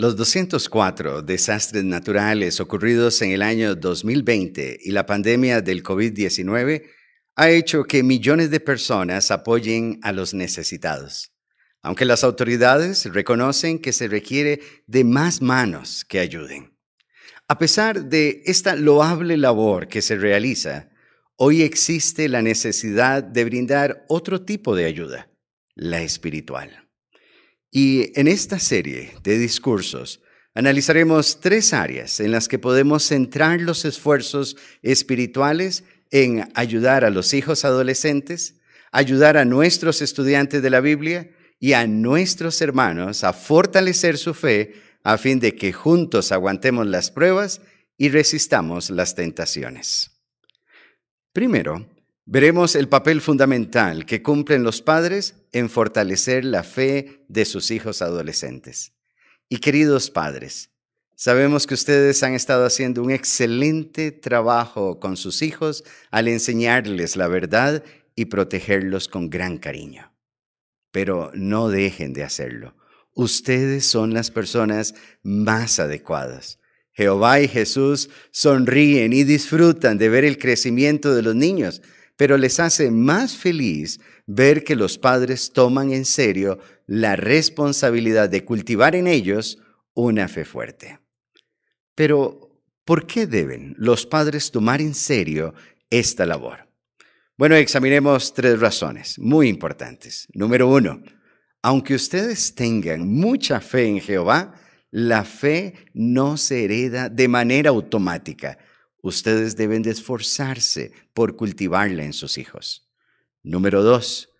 Los 204 desastres naturales ocurridos en el año 2020 y la pandemia del COVID-19 ha hecho que millones de personas apoyen a los necesitados, aunque las autoridades reconocen que se requiere de más manos que ayuden. A pesar de esta loable labor que se realiza, hoy existe la necesidad de brindar otro tipo de ayuda, la espiritual. Y en esta serie de discursos analizaremos tres áreas en las que podemos centrar los esfuerzos espirituales en ayudar a los hijos adolescentes, ayudar a nuestros estudiantes de la Biblia y a nuestros hermanos a fortalecer su fe a fin de que juntos aguantemos las pruebas y resistamos las tentaciones. Primero, Veremos el papel fundamental que cumplen los padres en fortalecer la fe de sus hijos adolescentes. Y queridos padres, sabemos que ustedes han estado haciendo un excelente trabajo con sus hijos al enseñarles la verdad y protegerlos con gran cariño. Pero no dejen de hacerlo. Ustedes son las personas más adecuadas. Jehová y Jesús sonríen y disfrutan de ver el crecimiento de los niños pero les hace más feliz ver que los padres toman en serio la responsabilidad de cultivar en ellos una fe fuerte. Pero, ¿por qué deben los padres tomar en serio esta labor? Bueno, examinemos tres razones muy importantes. Número uno, aunque ustedes tengan mucha fe en Jehová, la fe no se hereda de manera automática Ustedes deben de esforzarse por cultivarla en sus hijos. Número dos,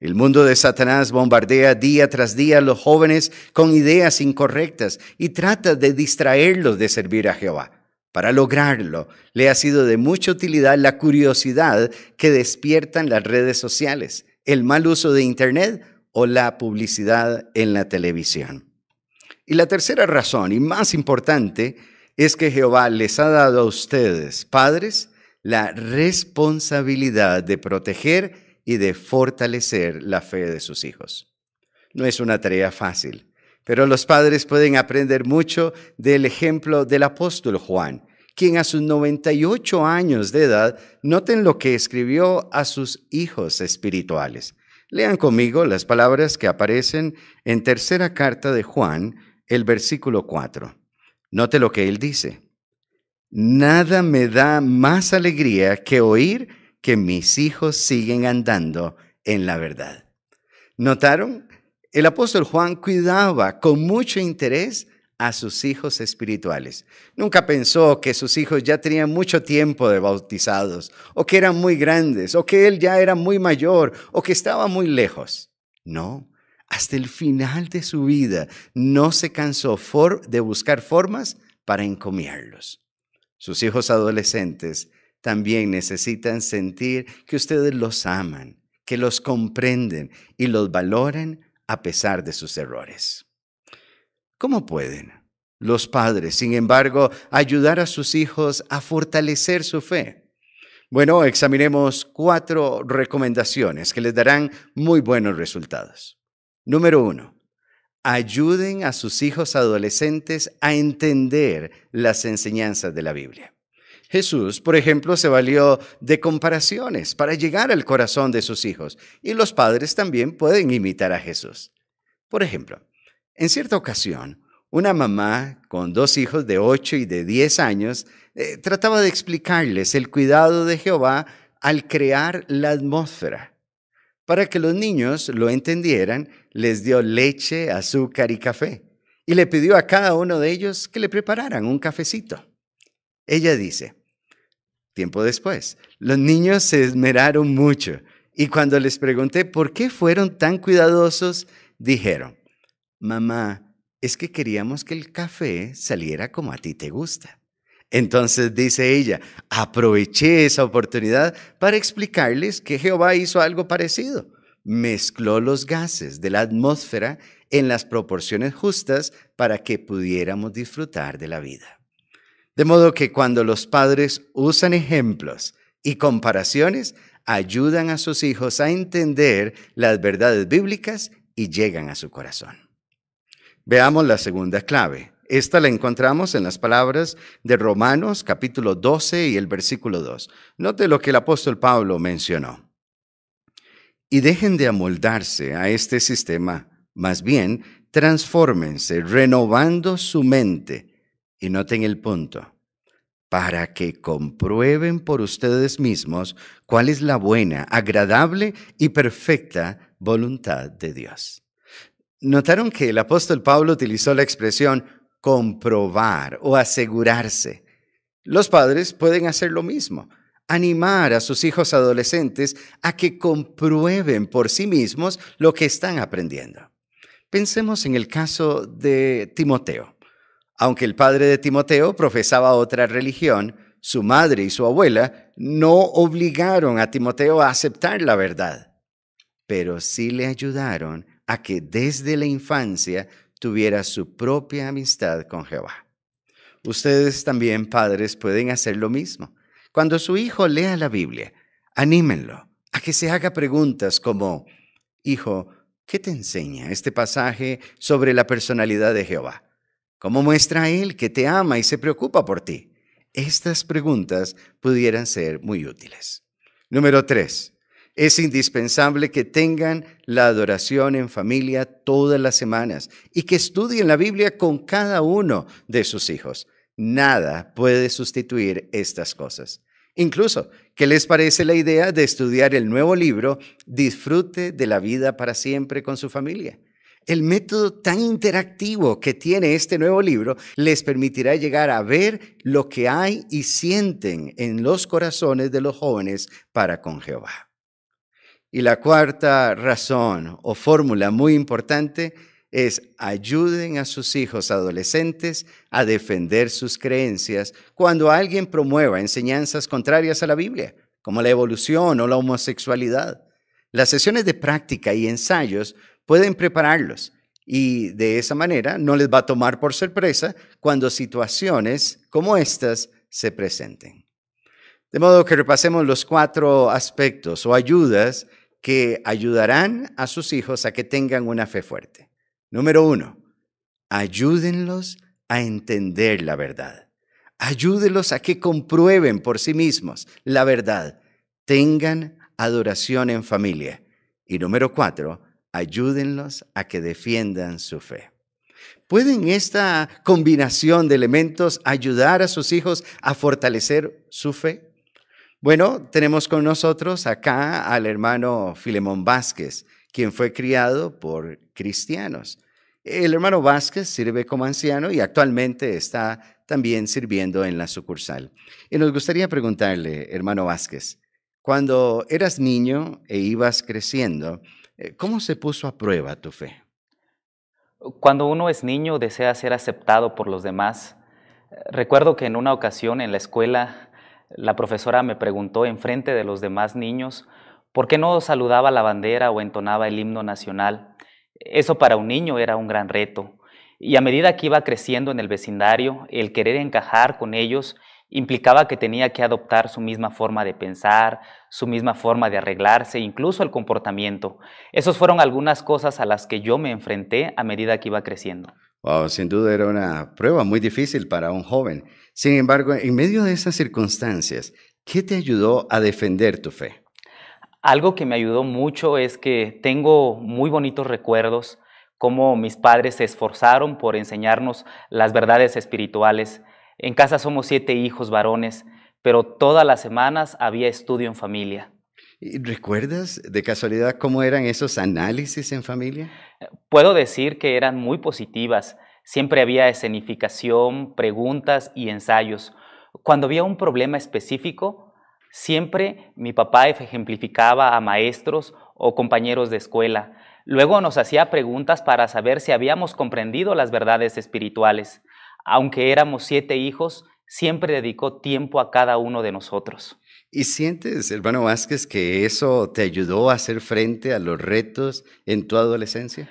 el mundo de Satanás bombardea día tras día a los jóvenes con ideas incorrectas y trata de distraerlos de servir a Jehová. Para lograrlo, le ha sido de mucha utilidad la curiosidad que despiertan las redes sociales, el mal uso de Internet o la publicidad en la televisión. Y la tercera razón, y más importante, es que Jehová les ha dado a ustedes, padres, la responsabilidad de proteger y de fortalecer la fe de sus hijos. No es una tarea fácil, pero los padres pueden aprender mucho del ejemplo del apóstol Juan, quien a sus 98 años de edad, noten lo que escribió a sus hijos espirituales. Lean conmigo las palabras que aparecen en tercera carta de Juan, el versículo 4. Note lo que él dice. Nada me da más alegría que oír que mis hijos siguen andando en la verdad. ¿Notaron? El apóstol Juan cuidaba con mucho interés a sus hijos espirituales. Nunca pensó que sus hijos ya tenían mucho tiempo de bautizados, o que eran muy grandes, o que él ya era muy mayor, o que estaba muy lejos. No, hasta el final de su vida no se cansó de buscar formas para encomiarlos. Sus hijos adolescentes también necesitan sentir que ustedes los aman, que los comprenden y los valoran a pesar de sus errores. ¿Cómo pueden los padres, sin embargo, ayudar a sus hijos a fortalecer su fe? Bueno, examinemos cuatro recomendaciones que les darán muy buenos resultados. Número uno, ayuden a sus hijos adolescentes a entender las enseñanzas de la Biblia. Jesús, por ejemplo, se valió de comparaciones para llegar al corazón de sus hijos y los padres también pueden imitar a Jesús. Por ejemplo, en cierta ocasión, una mamá con dos hijos de 8 y de 10 años eh, trataba de explicarles el cuidado de Jehová al crear la atmósfera para que los niños lo entendieran, les dio leche, azúcar y café y le pidió a cada uno de ellos que le prepararan un cafecito. Ella dice, tiempo después, los niños se esmeraron mucho y cuando les pregunté por qué fueron tan cuidadosos, dijeron, mamá, es que queríamos que el café saliera como a ti te gusta. Entonces dice ella, aproveché esa oportunidad para explicarles que Jehová hizo algo parecido. Mezcló los gases de la atmósfera en las proporciones justas para que pudiéramos disfrutar de la vida. De modo que cuando los padres usan ejemplos y comparaciones, ayudan a sus hijos a entender las verdades bíblicas y llegan a su corazón. Veamos la segunda clave. Esta la encontramos en las palabras de Romanos capítulo 12 y el versículo 2. Note lo que el apóstol Pablo mencionó. Y dejen de amoldarse a este sistema, más bien transfórmense renovando su mente. Y noten el punto para que comprueben por ustedes mismos cuál es la buena, agradable y perfecta voluntad de Dios. Notaron que el apóstol Pablo utilizó la expresión comprobar o asegurarse. Los padres pueden hacer lo mismo, animar a sus hijos adolescentes a que comprueben por sí mismos lo que están aprendiendo. Pensemos en el caso de Timoteo. Aunque el padre de Timoteo profesaba otra religión, su madre y su abuela no obligaron a Timoteo a aceptar la verdad, pero sí le ayudaron a que desde la infancia tuviera su propia amistad con Jehová. Ustedes también, padres, pueden hacer lo mismo. Cuando su hijo lea la Biblia, anímenlo a que se haga preguntas como, Hijo, ¿qué te enseña este pasaje sobre la personalidad de Jehová? ¿Cómo muestra a Él que te ama y se preocupa por ti? Estas preguntas pudieran ser muy útiles. Número tres, es indispensable que tengan la adoración en familia todas las semanas y que estudien la Biblia con cada uno de sus hijos. Nada puede sustituir estas cosas. Incluso, ¿qué les parece la idea de estudiar el nuevo libro Disfrute de la vida para siempre con su familia? El método tan interactivo que tiene este nuevo libro les permitirá llegar a ver lo que hay y sienten en los corazones de los jóvenes para con Jehová. Y la cuarta razón o fórmula muy importante es ayuden a sus hijos adolescentes a defender sus creencias cuando alguien promueva enseñanzas contrarias a la Biblia, como la evolución o la homosexualidad. Las sesiones de práctica y ensayos pueden prepararlos y de esa manera no les va a tomar por sorpresa cuando situaciones como estas se presenten. De modo que repasemos los cuatro aspectos o ayudas que ayudarán a sus hijos a que tengan una fe fuerte. Número uno, ayúdenlos a entender la verdad. Ayúdenlos a que comprueben por sí mismos la verdad. Tengan adoración en familia. Y número cuatro, ayúdenlos a que defiendan su fe. ¿Pueden esta combinación de elementos ayudar a sus hijos a fortalecer su fe? Bueno, tenemos con nosotros acá al hermano Filemón Vázquez, quien fue criado por cristianos. El hermano Vázquez sirve como anciano y actualmente está también sirviendo en la sucursal. Y nos gustaría preguntarle, hermano Vázquez, cuando eras niño e ibas creciendo, eh, ¿Cómo se puso a prueba tu fe? Cuando uno es niño desea ser aceptado por los demás. Recuerdo que en una ocasión en la escuela la profesora me preguntó en frente de los demás niños por qué no saludaba la bandera o entonaba el himno nacional. Eso para un niño era un gran reto. Y a medida que iba creciendo en el vecindario, el querer encajar con ellos implicaba que tenía que adoptar su misma forma de pensar, su misma forma de arreglarse, incluso el comportamiento. Esas fueron algunas cosas a las que yo me enfrenté a medida que iba creciendo. Wow, sin duda era una prueba muy difícil para un joven. Sin embargo, en medio de esas circunstancias, ¿qué te ayudó a defender tu fe? Algo que me ayudó mucho es que tengo muy bonitos recuerdos, cómo mis padres se esforzaron por enseñarnos las verdades espirituales en casa somos siete hijos varones, pero todas las semanas había estudio en familia. ¿Recuerdas de casualidad cómo eran esos análisis en familia? Puedo decir que eran muy positivas. Siempre había escenificación, preguntas y ensayos. Cuando había un problema específico, siempre mi papá ejemplificaba a maestros o compañeros de escuela. Luego nos hacía preguntas para saber si habíamos comprendido las verdades espirituales aunque éramos siete hijos, siempre dedicó tiempo a cada uno de nosotros. ¿Y sientes, hermano Vázquez, que eso te ayudó a hacer frente a los retos en tu adolescencia?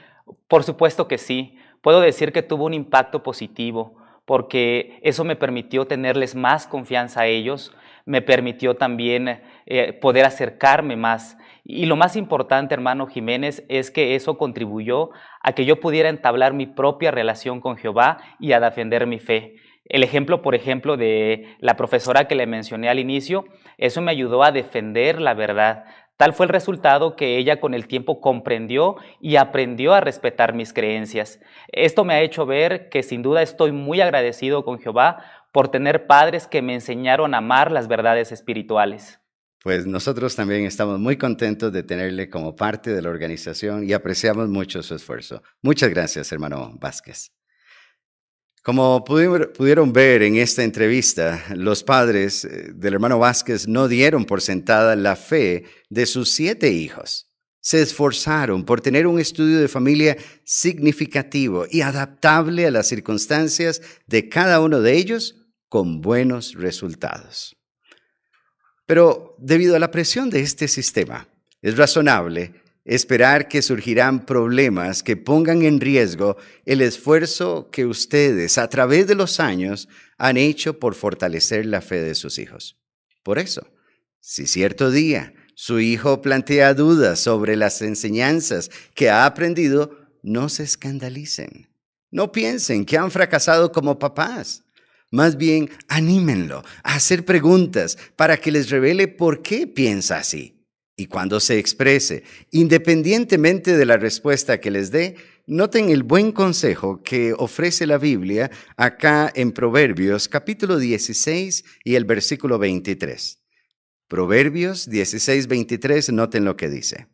Por supuesto que sí. Puedo decir que tuvo un impacto positivo, porque eso me permitió tenerles más confianza a ellos, me permitió también eh, poder acercarme más Y lo más importante, hermano Jiménez, es que eso contribuyó a que yo pudiera entablar mi propia relación con Jehová y a defender mi fe. El ejemplo, por ejemplo, de la profesora que le mencioné al inicio, eso me ayudó a defender la verdad. Tal fue el resultado que ella con el tiempo comprendió y aprendió a respetar mis creencias. Esto me ha hecho ver que sin duda estoy muy agradecido con Jehová por tener padres que me enseñaron a amar las verdades espirituales. Pues nosotros también estamos muy contentos de tenerle como parte de la organización y apreciamos mucho su esfuerzo. Muchas gracias, hermano Vázquez. Como pudieron ver en esta entrevista, los padres eh, del hermano Vázquez no dieron por sentada la fe de sus siete hijos. Se esforzaron por tener un estudio de familia significativo y adaptable a las circunstancias de cada uno de ellos con buenos resultados. Pero debido a la presión de este sistema, es razonable esperar que surgirán problemas que pongan en riesgo el esfuerzo que ustedes a través de los años han hecho por fortalecer la fe de sus hijos. Por eso, si cierto día su hijo plantea dudas sobre las enseñanzas que ha aprendido, no se escandalicen. No piensen que han fracasado como papás. Más bien, anímenlo a hacer preguntas para que les revele por qué piensa así. Y cuando se exprese, independientemente de la respuesta que les dé, noten el buen consejo que ofrece la Biblia acá en Proverbios capítulo 16 y el versículo 23. Proverbios 16, 23, noten lo que dice.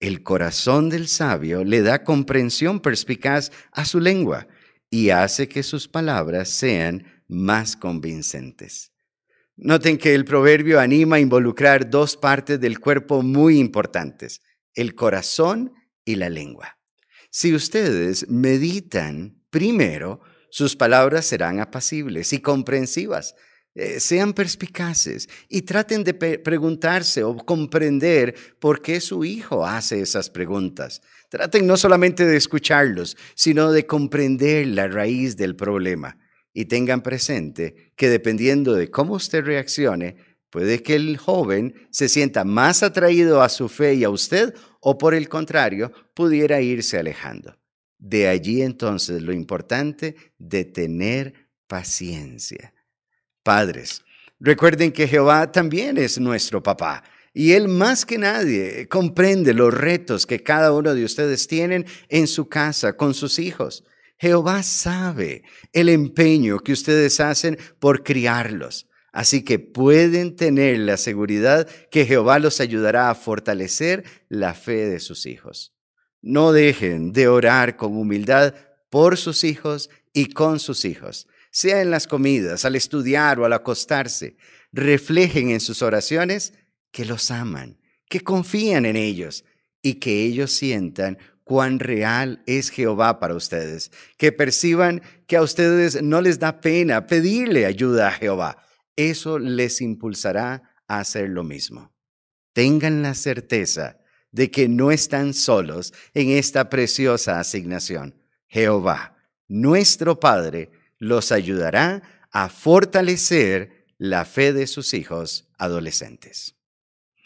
El corazón del sabio le da comprensión perspicaz a su lengua y hace que sus palabras sean más convincentes. Noten que el proverbio anima a involucrar dos partes del cuerpo muy importantes, el corazón y la lengua. Si ustedes meditan primero, sus palabras serán apacibles y comprensivas. Eh, sean perspicaces y traten de preguntarse o comprender por qué su hijo hace esas preguntas. Traten no solamente de escucharlos, sino de comprender la raíz del problema. Y tengan presente que dependiendo de cómo usted reaccione, puede que el joven se sienta más atraído a su fe y a usted o por el contrario, pudiera irse alejando. De allí entonces lo importante de tener paciencia. Padres, recuerden que Jehová también es nuestro papá y Él más que nadie comprende los retos que cada uno de ustedes tienen en su casa con sus hijos. Jehová sabe el empeño que ustedes hacen por criarlos. Así que pueden tener la seguridad que Jehová los ayudará a fortalecer la fe de sus hijos. No dejen de orar con humildad por sus hijos y con sus hijos, sea en las comidas, al estudiar o al acostarse. Reflejen en sus oraciones que los aman, que confían en ellos y que ellos sientan cuán real es Jehová para ustedes, que perciban que a ustedes no les da pena pedirle ayuda a Jehová. Eso les impulsará a hacer lo mismo. Tengan la certeza de que no están solos en esta preciosa asignación. Jehová, nuestro Padre, los ayudará a fortalecer la fe de sus hijos adolescentes.